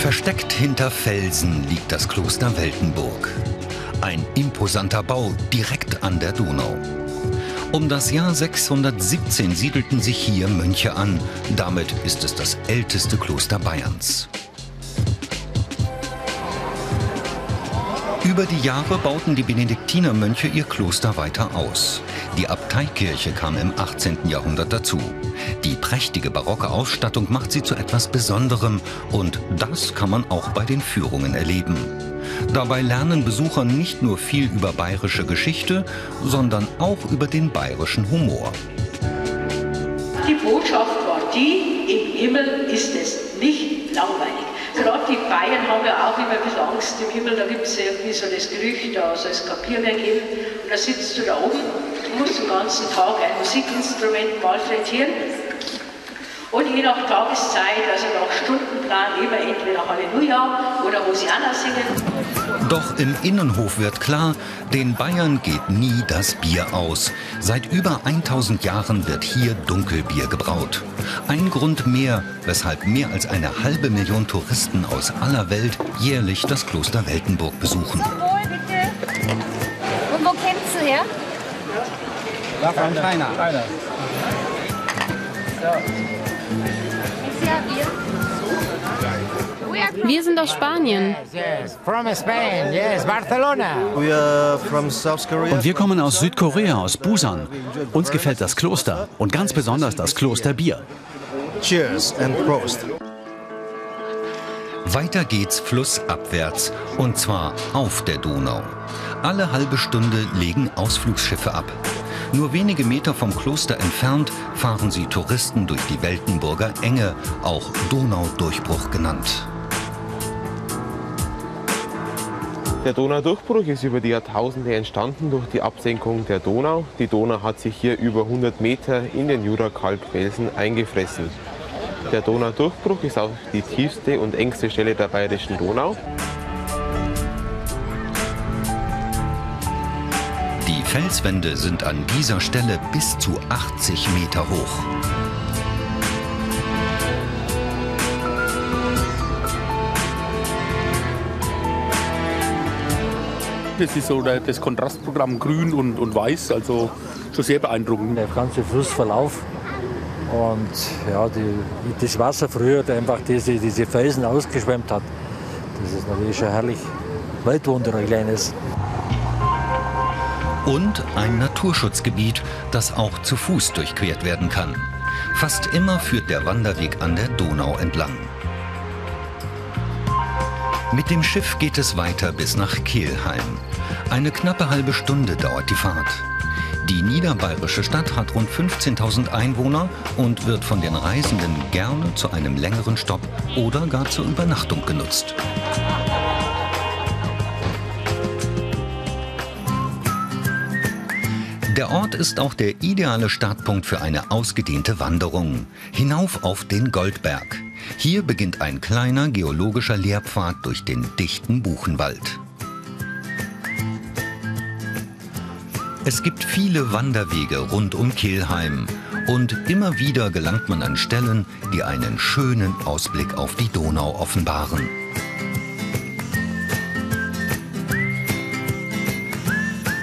Versteckt hinter Felsen liegt das Kloster Weltenburg. Ein imposanter Bau direkt an der Donau. Um das Jahr 617 siedelten sich hier Mönche an. Damit ist es das älteste Kloster Bayerns. Über die Jahre bauten die Benediktinermönche ihr Kloster weiter aus. Die Abteikirche kam im 18. Jahrhundert dazu. Die prächtige barocke Ausstattung macht sie zu etwas Besonderem und das kann man auch bei den Führungen erleben. Dabei lernen Besucher nicht nur viel über bayerische Geschichte, sondern auch über den bayerischen Humor. Die Botschaft war die, im Himmel ist es nicht langweilig. Gerade die Bayern haben ja auch immer ein bisschen Angst im Himmel, da gibt es ja irgendwie so das Gerücht, da soll es Kapierwerk geben. Und da sitzt du da oben, musst den ganzen Tag ein Musikinstrument malträtieren und je nach Tageszeit, also nach Stundenplan, immer entweder Halleluja oder Hosianna singen. Doch im Innenhof wird klar, den Bayern geht nie das Bier aus. Seit über 1000 Jahren wird hier Dunkelbier gebraut. Ein Grund mehr, weshalb mehr als eine halbe Million Touristen aus aller Welt jährlich das Kloster Weltenburg besuchen. Und wo kennst du her? Ja, von China. China. Wir sind aus Spanien. Und wir kommen aus Südkorea, aus Busan. Uns gefällt das Kloster und ganz besonders das Klosterbier. Cheers and Prost. Weiter geht's flussabwärts und zwar auf der Donau. Alle halbe Stunde legen Ausflugsschiffe ab. Nur wenige Meter vom Kloster entfernt fahren sie Touristen durch die Weltenburger Enge, auch Donaudurchbruch genannt. Der Donaudurchbruch ist über die Jahrtausende entstanden durch die Absenkung der Donau. Die Donau hat sich hier über 100 Meter in den Jurakalkfelsen eingefressen. Der Donaudurchbruch ist auch die tiefste und engste Stelle der bayerischen Donau. Die Felswände sind an dieser Stelle bis zu 80 Meter hoch. Das ist so das Kontrastprogramm Grün und, und Weiß, also schon sehr beeindruckend. Der ganze Flussverlauf und ja, die, das Wasser früher einfach diese, diese Felsen ausgeschwemmt hat. Das ist natürlich schon herrlich. Weltwunder, ein kleines. Und ein Naturschutzgebiet, das auch zu Fuß durchquert werden kann. Fast immer führt der Wanderweg an der Donau entlang. Mit dem Schiff geht es weiter bis nach Kelheim. Eine knappe halbe Stunde dauert die Fahrt. Die niederbayerische Stadt hat rund 15.000 Einwohner und wird von den Reisenden gerne zu einem längeren Stopp oder gar zur Übernachtung genutzt. Der Ort ist auch der ideale Startpunkt für eine ausgedehnte Wanderung. Hinauf auf den Goldberg. Hier beginnt ein kleiner geologischer Lehrpfad durch den dichten Buchenwald. Es gibt viele Wanderwege rund um Kelheim und immer wieder gelangt man an Stellen, die einen schönen Ausblick auf die Donau offenbaren.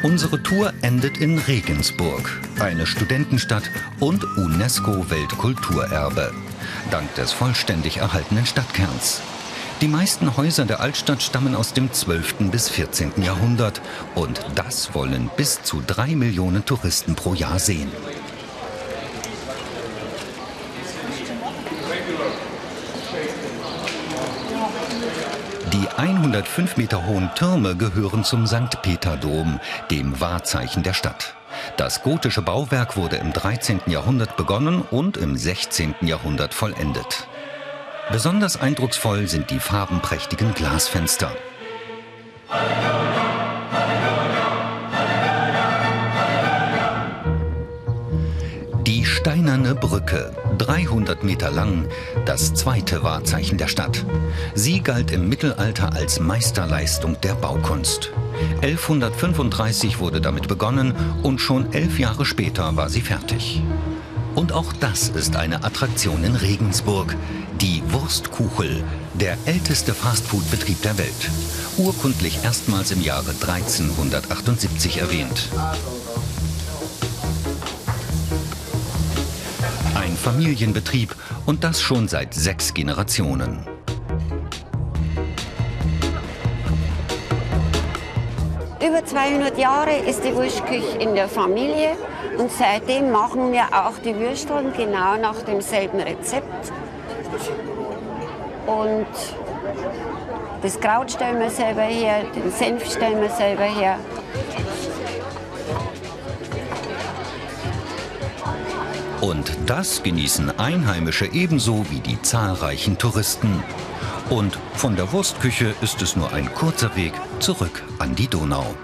Unsere Tour endet in Regensburg, eine Studentenstadt und UNESCO-Weltkulturerbe, dank des vollständig erhaltenen Stadtkerns. Die meisten Häuser der Altstadt stammen aus dem 12. bis 14. Jahrhundert und das wollen bis zu drei Millionen Touristen pro Jahr sehen. Die 105 Meter hohen Türme gehören zum St. Peter-Dom, dem Wahrzeichen der Stadt. Das gotische Bauwerk wurde im 13. Jahrhundert begonnen und im 16. Jahrhundert vollendet. Besonders eindrucksvoll sind die farbenprächtigen Glasfenster. Steinerne Brücke, 300 Meter lang, das zweite Wahrzeichen der Stadt. Sie galt im Mittelalter als Meisterleistung der Baukunst. 1135 wurde damit begonnen und schon elf Jahre später war sie fertig. Und auch das ist eine Attraktion in Regensburg. Die Wurstkuchel, der älteste Fastfood-Betrieb der Welt. Urkundlich erstmals im Jahre 1378 erwähnt. Familienbetrieb und das schon seit sechs Generationen. Über 200 Jahre ist die Wurstküche in der Familie und seitdem machen wir auch die Würsteln genau nach demselben Rezept. Und das Kraut stellen wir selber her, den Senf stellen wir selber her. Und das genießen Einheimische ebenso wie die zahlreichen Touristen. Und von der Wurstküche ist es nur ein kurzer Weg zurück an die Donau.